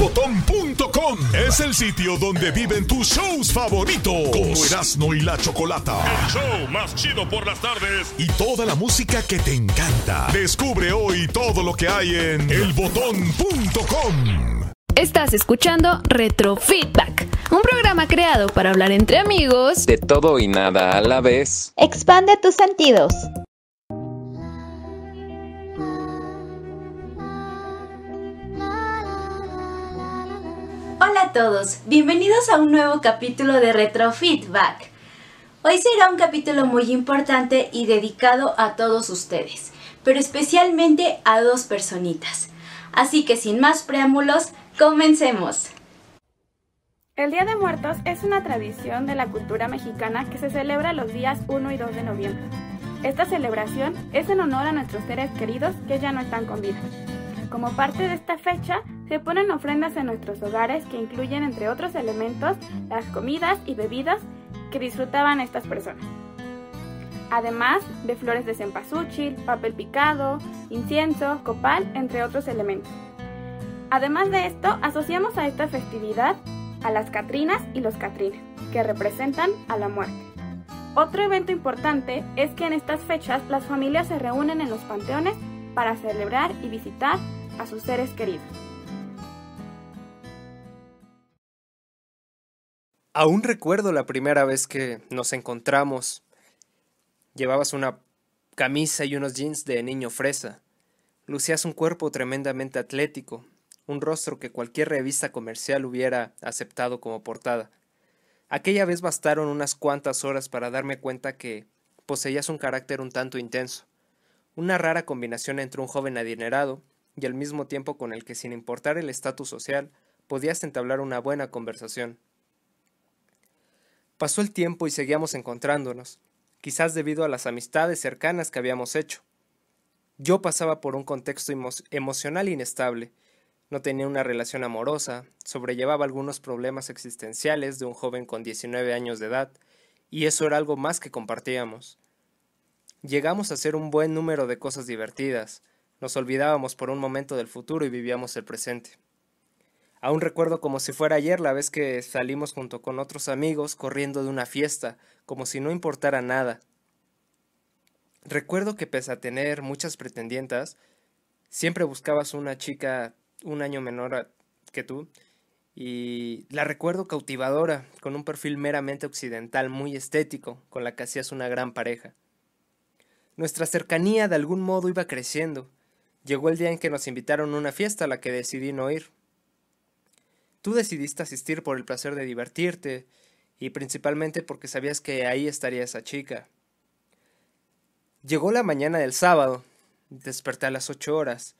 Elbotón.com es el sitio donde viven tus shows favoritos. Como Erasmo y la Chocolata. El show más chido por las tardes. Y toda la música que te encanta. Descubre hoy todo lo que hay en elbotón.com. Estás escuchando Retro Feedback, un programa creado para hablar entre amigos de todo y nada a la vez. Expande tus sentidos. A todos, bienvenidos a un nuevo capítulo de Retro Feedback. Hoy será un capítulo muy importante y dedicado a todos ustedes, pero especialmente a dos personitas. Así que sin más preámbulos, comencemos. El Día de Muertos es una tradición de la cultura mexicana que se celebra los días 1 y 2 de noviembre. Esta celebración es en honor a nuestros seres queridos que ya no están con vida. Como parte de esta fecha, se ponen ofrendas en nuestros hogares que incluyen, entre otros elementos, las comidas y bebidas que disfrutaban estas personas. Además de flores de cempasúchil, papel picado, incienso, copal, entre otros elementos. Además de esto, asociamos a esta festividad a las Catrinas y los Catrines, que representan a la muerte. Otro evento importante es que en estas fechas las familias se reúnen en los panteones para celebrar y visitar a sus seres queridos. Aún recuerdo la primera vez que nos encontramos. Llevabas una camisa y unos jeans de niño fresa. Lucías un cuerpo tremendamente atlético, un rostro que cualquier revista comercial hubiera aceptado como portada. Aquella vez bastaron unas cuantas horas para darme cuenta que poseías un carácter un tanto intenso, una rara combinación entre un joven adinerado y al mismo tiempo con el que sin importar el estatus social podías entablar una buena conversación. Pasó el tiempo y seguíamos encontrándonos, quizás debido a las amistades cercanas que habíamos hecho. Yo pasaba por un contexto emocional inestable, no tenía una relación amorosa, sobrellevaba algunos problemas existenciales de un joven con 19 años de edad, y eso era algo más que compartíamos. Llegamos a hacer un buen número de cosas divertidas, nos olvidábamos por un momento del futuro y vivíamos el presente. Aún recuerdo como si fuera ayer la vez que salimos junto con otros amigos corriendo de una fiesta, como si no importara nada. Recuerdo que pese a tener muchas pretendientas, siempre buscabas una chica un año menor que tú, y la recuerdo cautivadora, con un perfil meramente occidental, muy estético, con la que hacías una gran pareja. Nuestra cercanía de algún modo iba creciendo. Llegó el día en que nos invitaron a una fiesta a la que decidí no ir. Tú decidiste asistir por el placer de divertirte y principalmente porque sabías que ahí estaría esa chica. Llegó la mañana del sábado. Desperté a las ocho horas.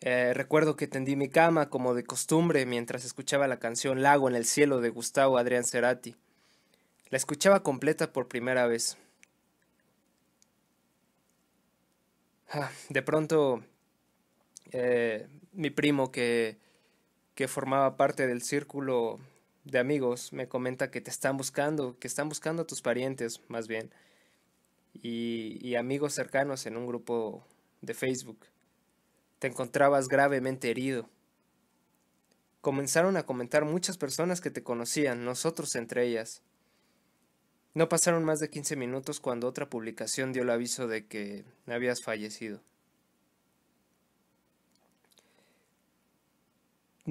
Eh, recuerdo que tendí mi cama como de costumbre mientras escuchaba la canción Lago en el cielo de Gustavo Adrián Cerati. La escuchaba completa por primera vez. De pronto, eh, mi primo que que formaba parte del círculo de amigos me comenta que te están buscando, que están buscando a tus parientes más bien, y amigos cercanos en un grupo de Facebook. Te encontrabas gravemente herido. Comenzaron a comentar muchas personas que te conocían, nosotros entre ellas. No pasaron más de 15 minutos cuando otra publicación dio el aviso de que habías fallecido.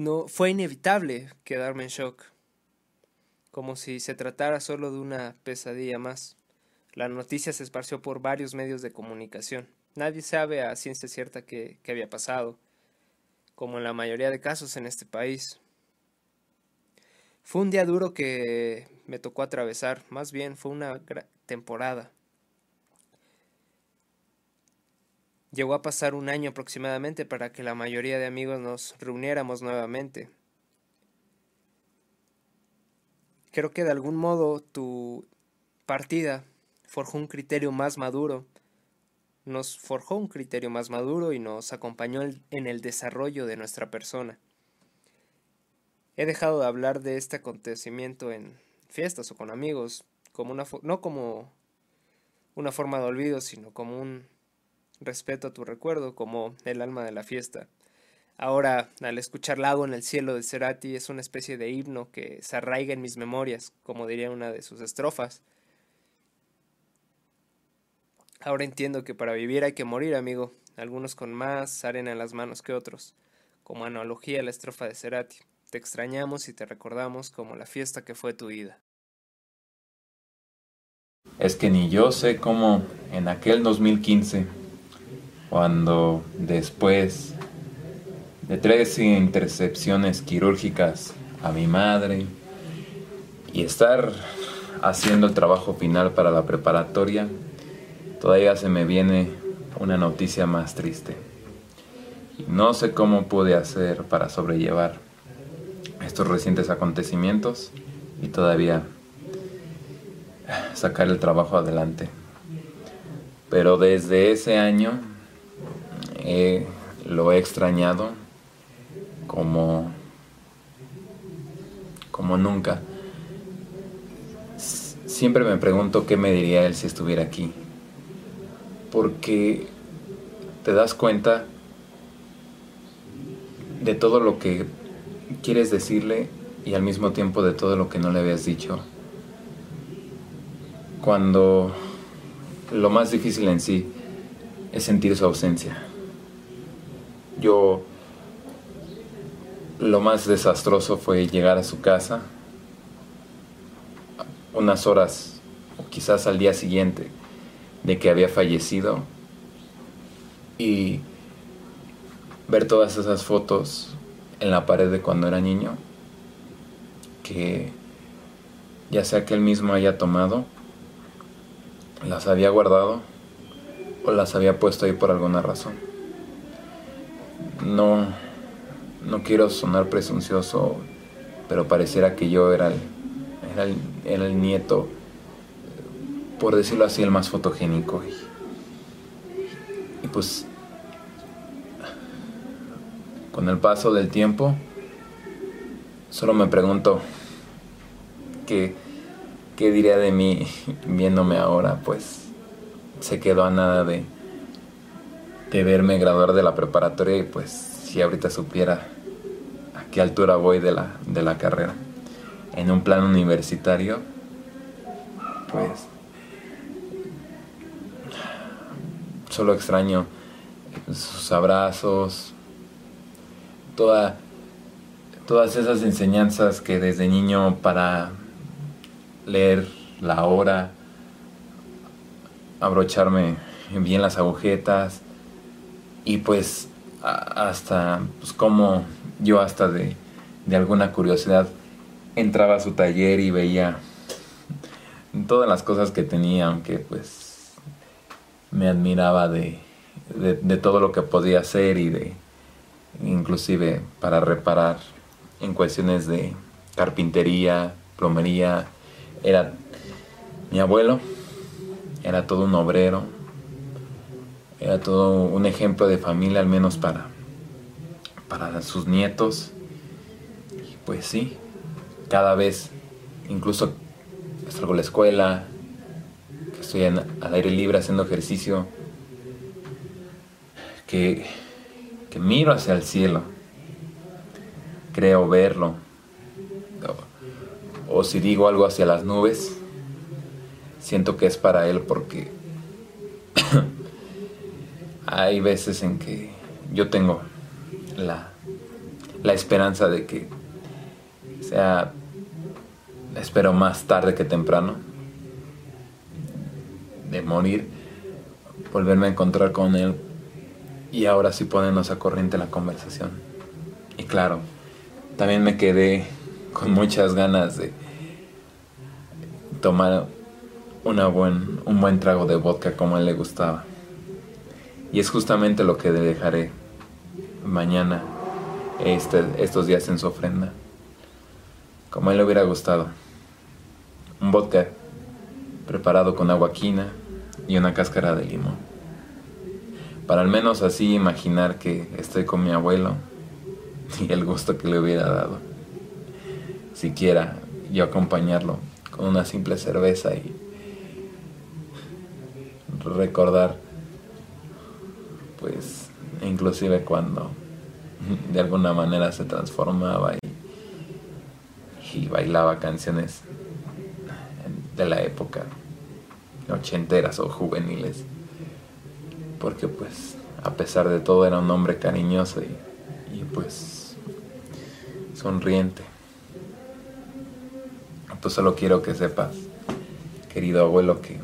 no fue inevitable quedarme en shock, como si se tratara solo de una pesadilla más. La noticia se esparció por varios medios de comunicación. Nadie sabe a ciencia cierta qué, había pasado, como en la mayoría de casos en este país. Fue un día duro que me tocó atravesar, más bien fue una temporada. Llegó a pasar un año aproximadamente para que la mayoría de amigos nos reuniéramos nuevamente. Creo que de algún modo tu partida forjó un criterio más maduro, nos forjó un criterio más maduro y nos acompañó en el desarrollo de nuestra persona. He dejado de hablar de este acontecimiento en fiestas o con amigos, como una no como una forma de olvido, sino como un respeto a tu recuerdo como el alma de la fiesta. Ahora, al escuchar Lago en el cielo de Cerati, es una especie de himno que se arraiga en mis memorias, como diría una de sus estrofas. Ahora entiendo que para vivir hay que morir, amigo, algunos con más arena en las manos que otros, como analogía a la estrofa de Cerati. Te extrañamos y te recordamos como la fiesta que fue tu vida. Es que ni yo sé cómo en aquel 2015, cuando después de tres intercepciones quirúrgicas a mi madre y estar haciendo el trabajo final para la preparatoria, todavía se me viene una noticia más triste. no sé cómo pude hacer para sobrellevar recientes acontecimientos y todavía sacar el trabajo adelante. Pero desde ese año lo he extrañado como, como nunca. Siempre me pregunto qué me diría él si estuviera aquí. Porque te das cuenta de todo lo que quieres decirle y al mismo tiempo de todo lo que no le habías dicho. Cuando lo más difícil en sí es sentir su ausencia. Yo lo más desastroso fue llegar a su casa unas horas o quizás al día siguiente de que había fallecido y ver todas esas fotos en la pared de cuando era niño que ya sea que él mismo haya tomado, las había guardado o las había puesto ahí por alguna razón. No no quiero sonar presuncioso, pero pareciera que yo era el, era el, nieto, por decirlo así, el más fotogénico. Y, pues, con el paso del tiempo, solo me pregunto qué, qué diría de mí viéndome ahora, pues se quedó a nada de, de verme graduar de la preparatoria y pues si ahorita supiera a qué altura voy de la, de la carrera. En un plan universitario, pues solo extraño sus abrazos, toda, todas esas enseñanzas que desde niño para leer la hora, abrocharme bien las agujetas y pues hasta pues como yo hasta de, alguna curiosidad entraba a su taller y veía todas las cosas que tenía, aunque pues me admiraba de, de, todo lo que podía hacer y de inclusive para reparar en cuestiones de carpintería, plomería, era mi abuelo, era todo un obrero, era todo un ejemplo de familia, al menos para, para sus nietos. Y pues sí, cada vez, incluso salgo a la escuela, que estoy al aire libre haciendo ejercicio, que, que miro hacia el cielo, creo verlo. o si digo algo hacia las nubes, siento que es para él porque hay veces en que yo tengo la, la esperanza de que sea, espero más tarde que temprano, de morir, volverme a encontrar con él y ahora sí ponernos a corriente la conversación. Y claro, también me quedé con muchas ganas de tomar una buen, un buen trago de vodka como a él le gustaba. Y es justamente lo que dejaré mañana, este, estos días en su ofrenda. Como a él le hubiera gustado. Un vodka preparado con agua quina y una cáscara de limón. Para al menos así imaginar que estoy con mi abuelo y el gusto que le hubiera dado. Siquiera yo acompañarlo con una simple cerveza y recordar pues inclusive cuando de alguna manera se transformaba y, bailaba canciones de la época ochenteras o juveniles porque pues a pesar de todo era un hombre cariñoso y, pues sonriente. Pues solo quiero que sepas querido abuelo que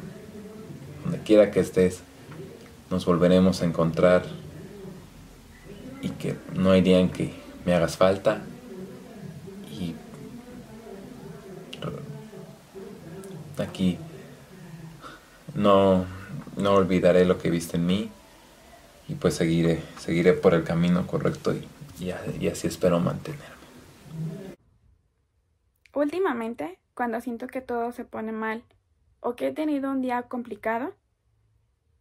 donde quiera que estés nos volveremos a encontrar y que no hay día en que me hagas falta y aquí no, no olvidaré lo que viste en mí y pues seguiré, seguiré por el camino correcto y, y, y así espero mantenerme. Últimamente, cuando siento que todo se pone mal o que he tenido un día complicado,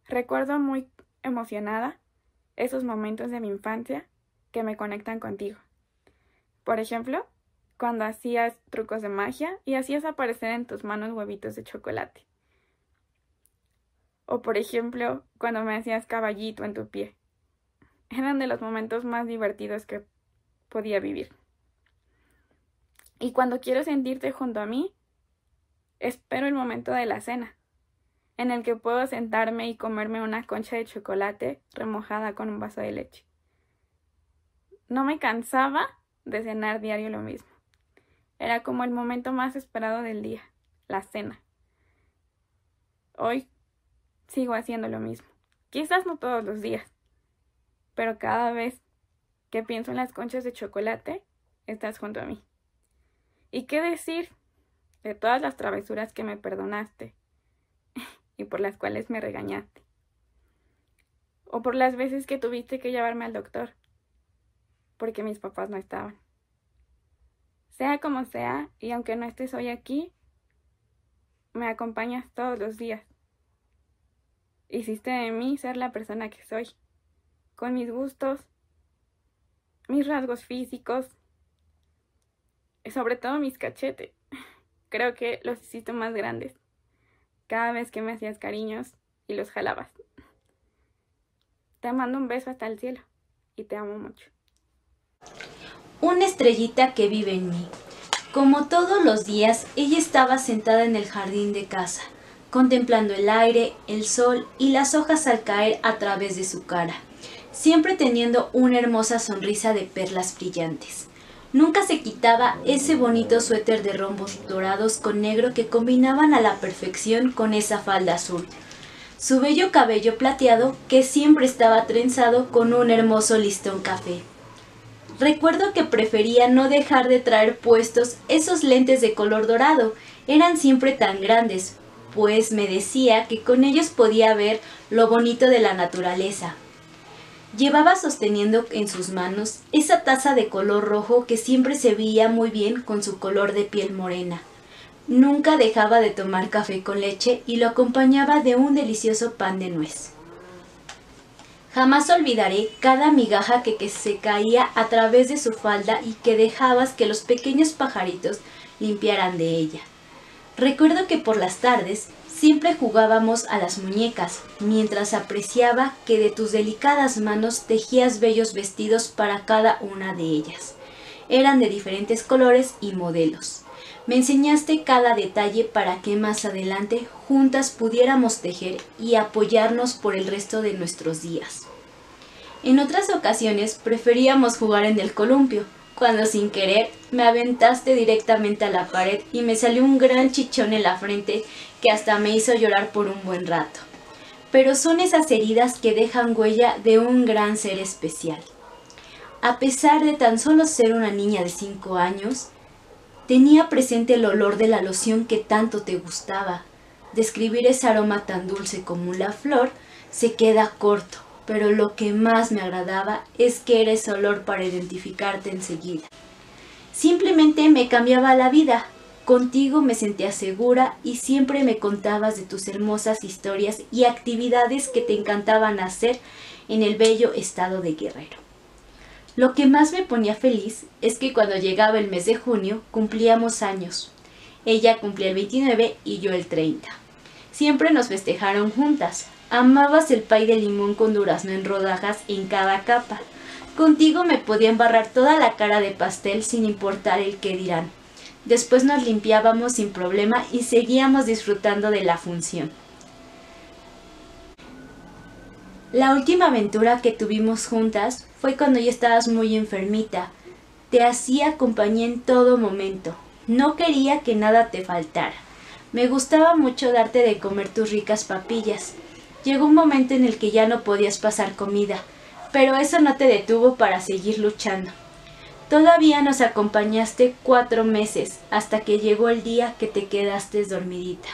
recuerdo muy emocionada esos momentos de mi infancia que me conectan contigo. Por ejemplo, cuando hacías trucos de magia y hacías aparecer en tus manos huevitos de chocolate. O por ejemplo, cuando me hacías caballito en tu pie. Eran de los momentos más divertidos que podía vivir. Y cuando quiero sentirte junto a mí, espero el momento de la cena, en el que puedo sentarme y comerme una concha de chocolate remojada con un vaso de leche. No me cansaba de cenar diario lo mismo. Era como el momento más esperado del día, la cena. Hoy sigo haciendo lo mismo. Quizás no todos los días, pero cada vez que pienso en las conchas de chocolate, estás junto a mí. ¿Y qué decir de todas las travesuras que me perdonaste y por las cuales me regañaste? O por las veces que tuviste que llevarme al doctor porque mis papás no estaban. Sea como sea, y aunque no estés hoy aquí, me acompañas todos los días. Hiciste de mí ser la persona que soy, con mis gustos, mis rasgos físicos, sobre todo mis cachetes. Creo que los hiciste más grandes cada vez que me hacías cariños y los jalabas. Te mando un beso hasta el cielo y te amo mucho. Una estrellita que vive en mí. Como todos los días, ella estaba sentada en el jardín de casa, contemplando el aire, el sol y las hojas al caer a través de su cara, siempre teniendo una hermosa sonrisa de perlas brillantes. Nunca se quitaba ese bonito suéter de rombos dorados con negro que combinaban a la perfección con esa falda azul. Su bello cabello plateado que siempre estaba trenzado con un hermoso listón café. Recuerdo que prefería no dejar de traer puestos esos lentes de color dorado, eran siempre tan grandes, pues me decía que con ellos podía ver lo bonito de la naturaleza, Llevaba sosteniendo en sus manos esa taza de color rojo que siempre se veía muy bien con su color de piel morena. Nunca dejaba de tomar café con leche y lo acompañaba de un delicioso pan de nuez. Jamás olvidaré cada migaja que, se caía a través de su falda y que dejabas que los pequeños pajaritos limpiaran de ella. Recuerdo que por las tardes Siempre jugábamos a las muñecas, mientras apreciaba que de tus delicadas manos tejías bellos vestidos para cada una de ellas. Eran de diferentes colores y modelos. Me enseñaste cada detalle para que más adelante juntas pudiéramos tejer y apoyarnos por el resto de nuestros días. En otras ocasiones preferíamos jugar en el columpio, cuando sin querer me aventaste directamente a la pared y me salió un gran chichón en la frente que hasta me hizo llorar por un buen rato. Pero son esas heridas que dejan huella de un gran ser especial. A pesar de tan solo ser una niña de 5 años, tenía presente el olor de la loción que tanto te gustaba. Describir ese aroma tan dulce como la flor se queda corto pero lo que más me agradaba es que era ese olor para identificarte enseguida. Simplemente me cambiaba la vida. Contigo me sentía segura y siempre me contabas de tus hermosas historias y actividades que te encantaban hacer en el bello estado de Guerrero. Lo que más me ponía feliz es que cuando llegaba el mes de junio cumplíamos años. Ella cumplía el 29 y yo el 30. Siempre nos festejaron juntas, Amabas el pay de limón con durazno en rodajas en cada capa. Contigo me podía embarrar toda la cara de pastel sin importar el que dirán. Después nos limpiábamos sin problema y seguíamos disfrutando de la función. La última aventura que tuvimos juntas fue cuando ya estabas muy enfermita. Te hacía compañía en todo momento. No quería que nada te faltara. Me gustaba mucho darte de comer tus ricas papillas. Llegó un momento en el que ya no podías pasar comida, pero eso no te detuvo para seguir luchando. Todavía nos acompañaste cuatro meses hasta que llegó el día que te quedaste dormidita.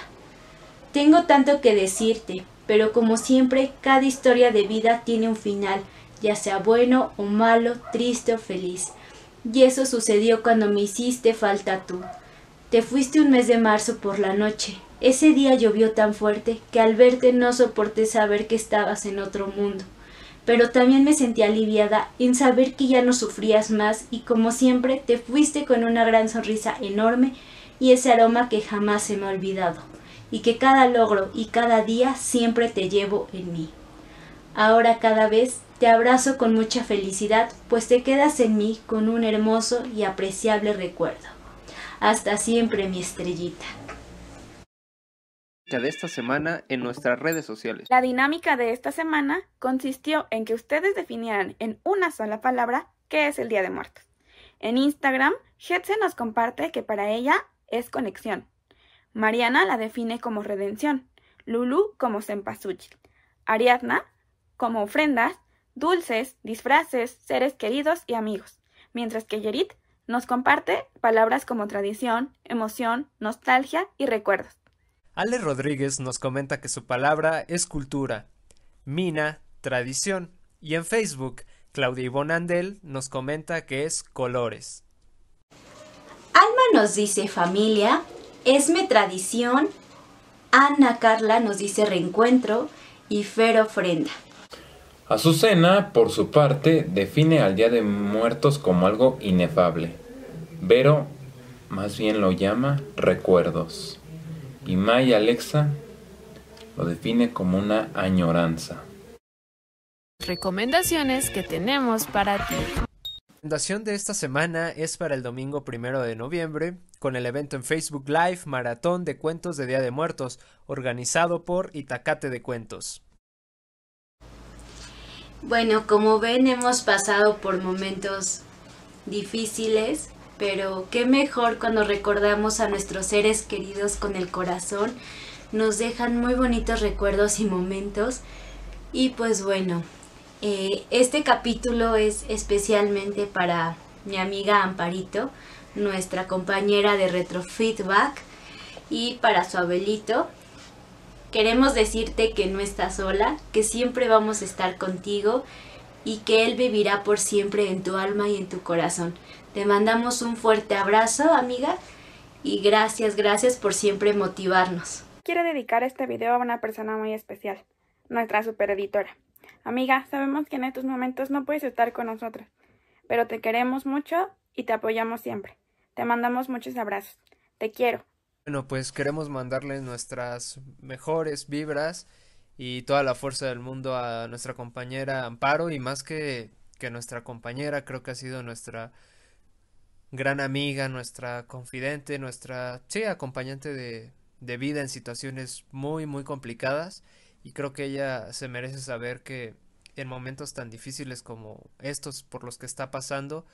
Tengo tanto que decirte, pero como siempre, cada historia de vida tiene un final, ya sea bueno o malo, triste o feliz. Y eso sucedió cuando me hiciste falta tú. Te fuiste un mes de marzo por la noche. Ese día llovió tan fuerte que al verte no soporté saber que estabas en otro mundo. Pero también me sentí aliviada en saber que ya no sufrías más y como siempre te fuiste con una gran sonrisa enorme y ese aroma que jamás se me ha olvidado y que cada logro y cada día siempre te llevo en mí. Ahora cada vez te abrazo con mucha felicidad, pues te quedas en mí con un hermoso y apreciable recuerdo. Hasta siempre, mi estrellita. De esta semana en nuestras redes sociales. La dinámica de esta semana consistió en que ustedes definieran en una sola palabra qué es el Día de Muertos. En Instagram, Hetze nos comparte que para ella es conexión. Mariana la define como redención, Lulu como cempasúchil, Ariadna como ofrendas dulces, disfraces, seres queridos y amigos, mientras que Yerit nos comparte palabras como tradición, emoción, nostalgia y recuerdos. Ale Rodríguez nos comenta que su palabra es cultura, Mina, tradición, y en Facebook, Claudia Ivonne Andel nos comenta que es colores. Alma nos dice familia, Esme tradición, Ana Carla nos dice reencuentro y Fer ofrenda. Azucena, por su parte, define al Día de Muertos como algo inefable. Vero más bien lo llama recuerdos. Y May Alexa lo define como una añoranza. Recomendaciones que tenemos para ti. La recomendación de esta semana es para el domingo primero de noviembre, con el evento en Facebook Live Maratón de Cuentos de Día de Muertos, organizado por Itacate de Cuentos. Bueno, como ven, hemos pasado por momentos difíciles, pero qué mejor cuando recordamos a nuestros seres queridos con el corazón. Nos dejan muy bonitos recuerdos y momentos. Y pues bueno, eh, este capítulo es especialmente para mi amiga Amparito, nuestra compañera de Retrofeedback, y para su abuelito, Queremos decirte que no estás sola, que siempre vamos a estar contigo y que Él vivirá por siempre en tu alma y en tu corazón. Te mandamos un fuerte abrazo, amiga, y gracias, gracias por siempre motivarnos. Quiero dedicar este video a una persona muy especial, nuestra supereditora. Amiga, sabemos que en estos momentos no puedes estar con nosotros, pero te queremos mucho y te apoyamos siempre. Te mandamos muchos abrazos. Te quiero. Bueno, pues queremos mandarles nuestras mejores vibras y toda la fuerza del mundo a nuestra compañera Amparo y más que, que nuestra compañera, creo que ha sido nuestra gran amiga, nuestra confidente, nuestra, sí, acompañante de, de vida en situaciones muy, muy complicadas y creo que ella se merece saber que en momentos tan difíciles como estos por los que está pasando,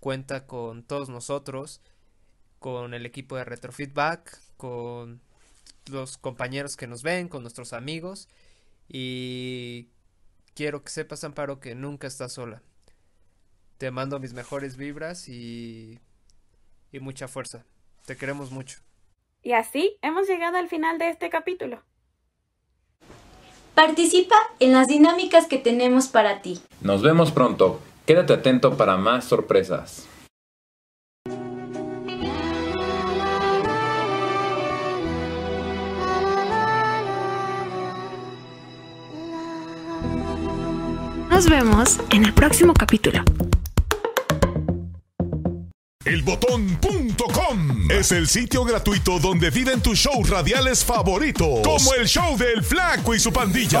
cuenta con todos nosotros con el equipo de Retrofeedback, con los compañeros que nos ven, con nuestros amigos. Y quiero que sepas, Amparo, que nunca estás sola. Te mando mis mejores vibras y, y mucha fuerza. Te queremos mucho. Y así hemos llegado al final de este capítulo. Participa en las dinámicas que tenemos para ti. Nos vemos pronto. Quédate atento para más sorpresas. Nos vemos en el próximo capítulo. El elbotón.com. Es el sitio gratuito donde viven tus shows radiales favoritos. Como el show del Flaco y su pandilla.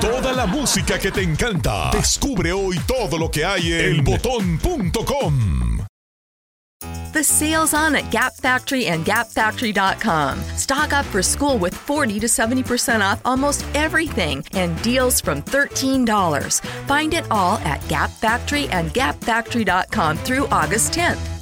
Toda la música que te encanta. Descubre hoy todo lo que hay en elbotón.com. The sale's on at Gap Factory and GapFactory.com. Stock up for school with 40 to 70% off almost everything and deals from $13. Find it all at Gap Factory and GapFactory.com through August 10th.